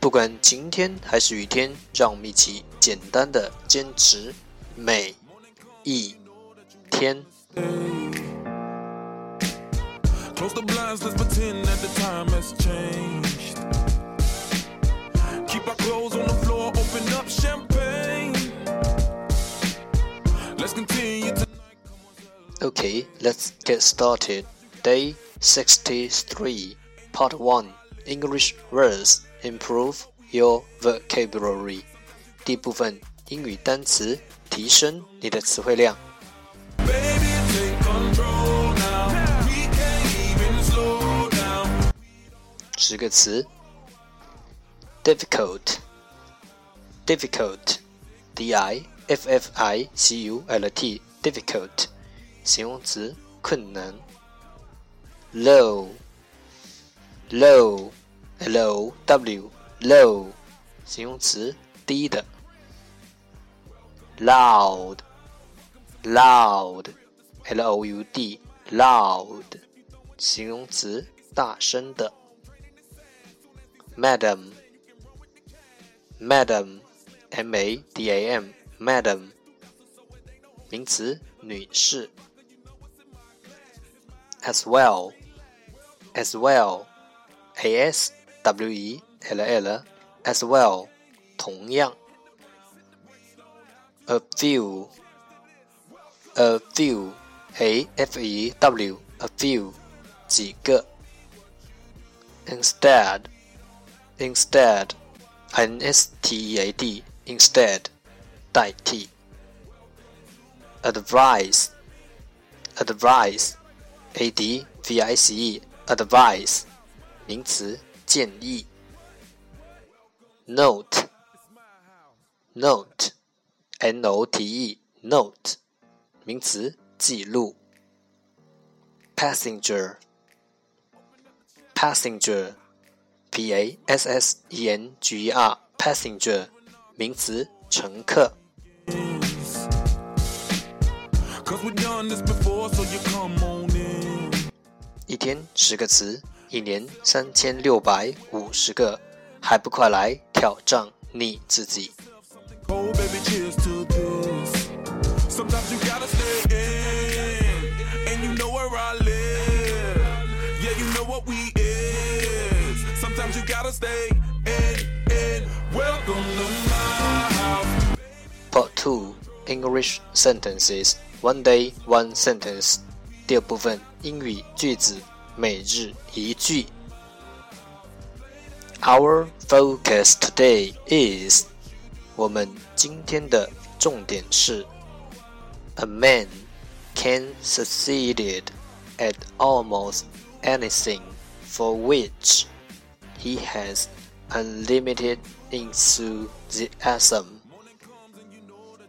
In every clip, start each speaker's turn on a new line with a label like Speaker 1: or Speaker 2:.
Speaker 1: 不管晴天还是雨天，让我们一起简单的坚持每一天。Okay, let's get started. Day 63, Part 1 English Words Improve your vocabulary。第一部分英语单词，提升你的词汇量。十个词：difficult，difficult，d i f f i c u l t，difficult，形容词，困难。 low，low。L O W low 形容词低的，loud loud L O U D loud 形容词大声的，madam madam M A D A M madam 名词女士，as well as well A S W E L L as well，同样。A few, a few, A F E W, a few，几个。Instead, instead, N S T E A D, instead，代替。Advice, advice, A D V I C E, advice， 名词。建议。note，note，n o t e，note，名词，记录。passenger，passenger，p a s s e n g e r，passenger，名词，乘客。一天十个词。一年三千六百五十个，还不快来挑战你自己！Part two English sentences one day one sentence。第二部分英语句子。每日一句。Our focus today is，我们今天的重点是，A man can succeed at almost anything for which he has unlimited enthusiasm.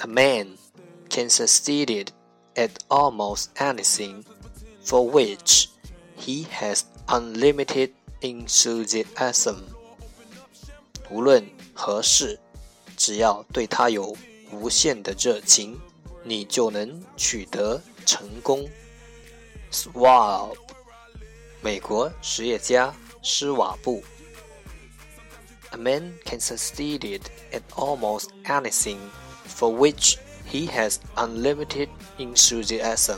Speaker 1: A man can succeed at almost anything for which he has unlimited enthusiasm。无论何事，只要对他有无限的热情，你就能取得成功。Schwab，美国实业家施瓦布。A man can succeed at almost anything for which he has unlimited enthusiasm.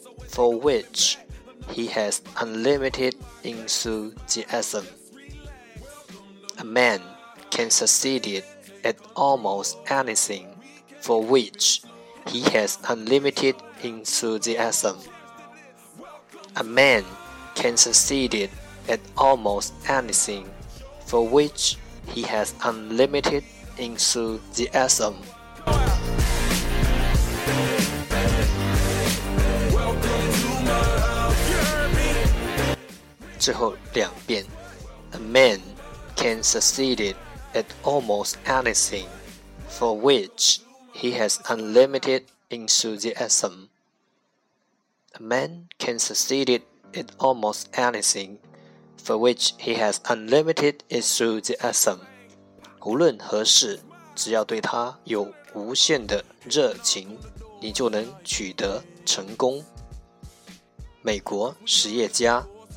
Speaker 1: for which he has unlimited enthusiasm. A man can succeed at almost anything for which he has unlimited enthusiasm. A man can succeed at almost anything for which he has unlimited enthusiasm. 最后两遍，A man can succeed at almost anything for which he has unlimited enthusiasm. A man can succeed at almost anything for which he has unlimited enthusiasm. 无论何事，只要对他有无限的热情，你就能取得成功。美国实业家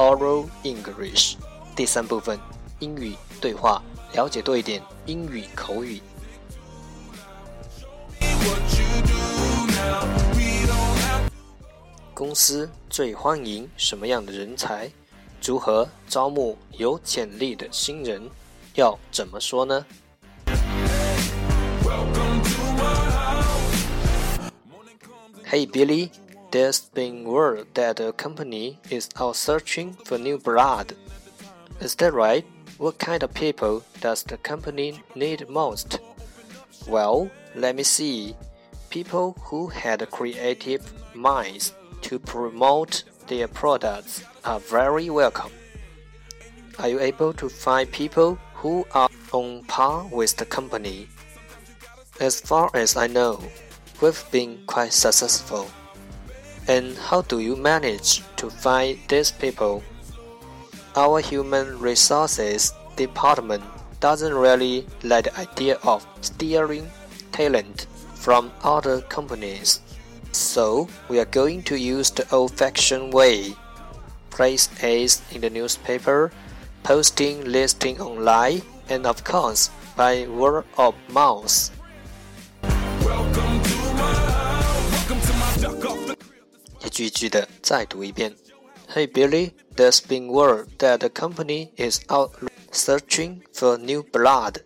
Speaker 1: Oral English，第三部分英语对话，了解多一点英语口语。公司最欢迎什么样的人才？如何招募有潜力的新人？要怎么说呢？Hey Billy。There's been word that the company is out searching for new blood. Is that right? What kind of people does the company need most? Well, let me see. People who had creative minds to promote their products are very welcome. Are you able to find people who are on par with the company? As far as I know, we've been quite successful. And how do you manage to find these people? Our human resources department doesn't really like the idea of stealing talent from other companies. So we are going to use the old-fashioned way. Place ads in the newspaper, posting listing online, and of course by word of mouth. 句句的再读一遍。Hey Billy, there's been word that the company is out searching for new blood.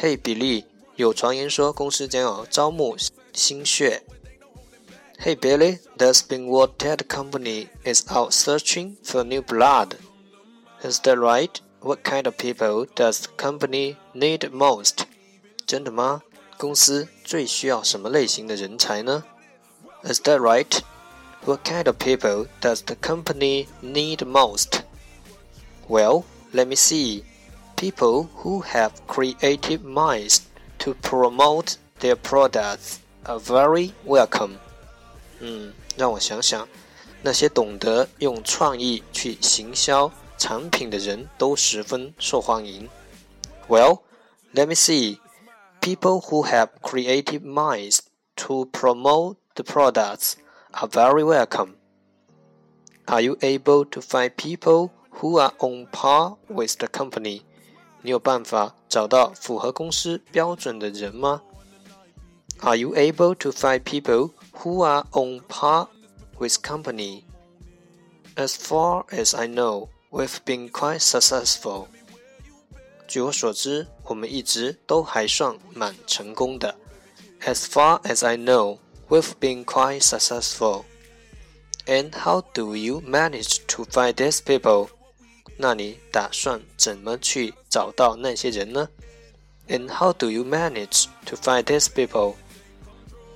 Speaker 1: Hey Billy，有传言说公司将要招募新血。Hey Billy, there's been word that the company is out searching for new blood. Is that right? What kind of people does the company need most? 真的吗？公司最需要什么类型的人才呢？Is that right? What kind of people does the company need most? Well, let me see. People who have creative minds to promote their products are very welcome. 嗯，让我想想，那些懂得用创意去行销产品的人都十分受欢迎。Well, let me see. People who have creative minds to promote the products are very welcome. Are you able to find people who are on par with the company? 你有办法找到符合公司标准的人吗？Are you able to find people who are on par with company? As far as I know, we've been quite successful. 据我所知，我们一直都还算蛮成功的。As far as I know, we've been quite successful. And how do you manage to find these people? 那你打算怎么去找到那些人呢？And how do you manage to find these people?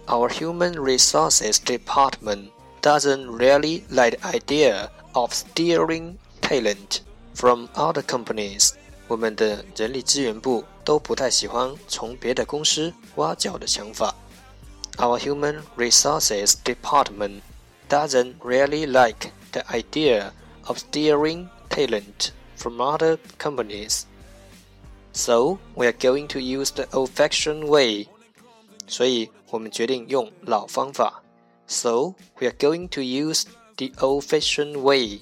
Speaker 1: Our human resources department doesn't really like the idea of stealing talent from other companies. 我们的人力资源部都不太喜欢从别的公司挖角的想法。 Our human resources department doesn't really like the idea of stealing talent from other companies. So we are going to use the old-fashioned way. 所以我们决定用老方法。So we are going to use the old-fashioned way,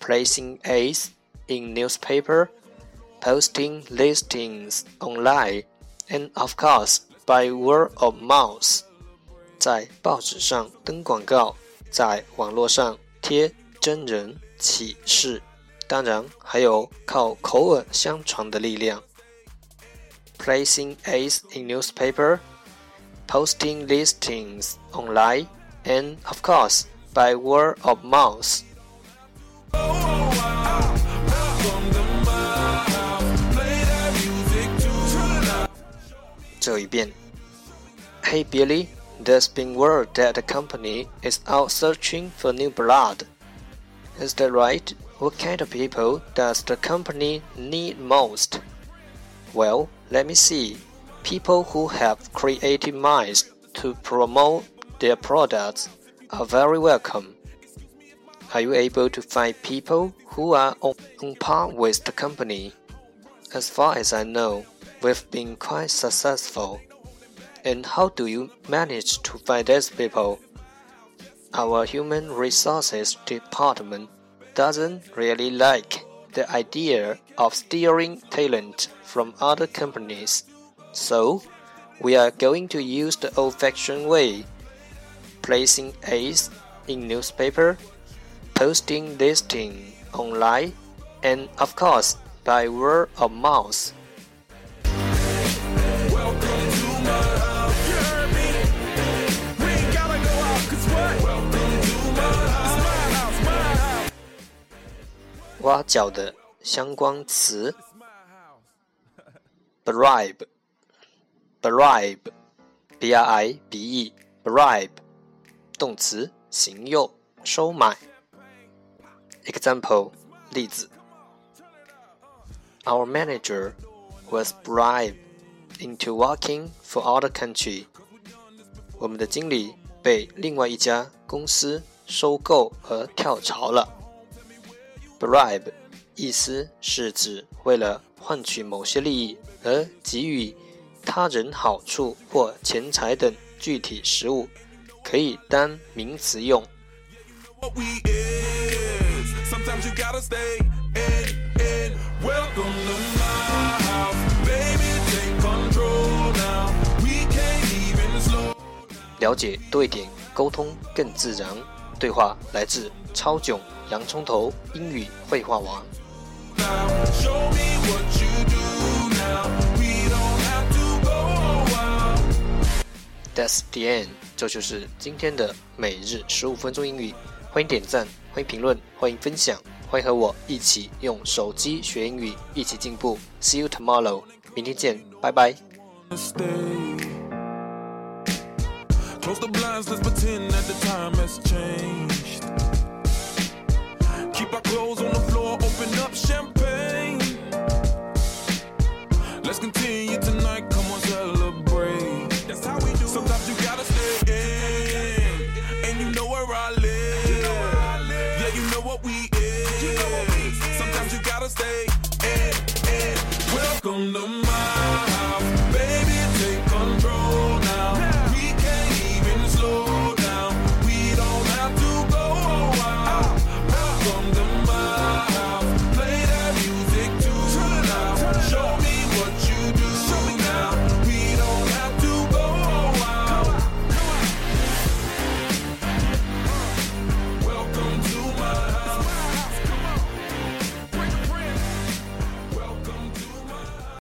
Speaker 1: placing ads in newspaper, posting listings online, and of course by word of mouth. 在报纸上登广告，在网络上贴真人启事，当然还有靠口耳相传的力量。Placing ads in newspaper, posting listings online, and of course by word of mouth. 这一遍。Hey Billy, there's been word that the company is out searching for new blood. Is that right? What kind of people does the company need most? Well, let me see. People who have creative minds to promote their products are very welcome. Are you able to find people who are on, on par with the company? As far as I know, we've been quite successful. And how do you manage to find these people? Our human resources department doesn't really like the idea of stealing talent from other companies. So, we are going to use the old-fashioned way, placing ads in newspaper, posting listing online, and of course by word of mouth. 挖角的相关词：bribe，bribe，b r i b e，bribe，动词，行诱、收买。Example，例子：Our manager was bribed into working for other country。我们的经理被另外一家公司收购而跳槽了。 Bribe 意思是指为了换取某些利益而给予他人好处或钱财等具体实物，可以当名词用。了解多一点，沟通更自然。对话来自超囧。洋葱头英语绘画王。That's the end，这就是今天的每日十五分钟英语。欢迎点赞，欢迎评论，欢迎分享，欢迎和我一起用手机学英语，一起进步。See you tomorrow，明天见，拜拜。Close the blinds, let's pretend that the time has changed. Keep our clothes on the floor, open up champagne. Let's continue tonight,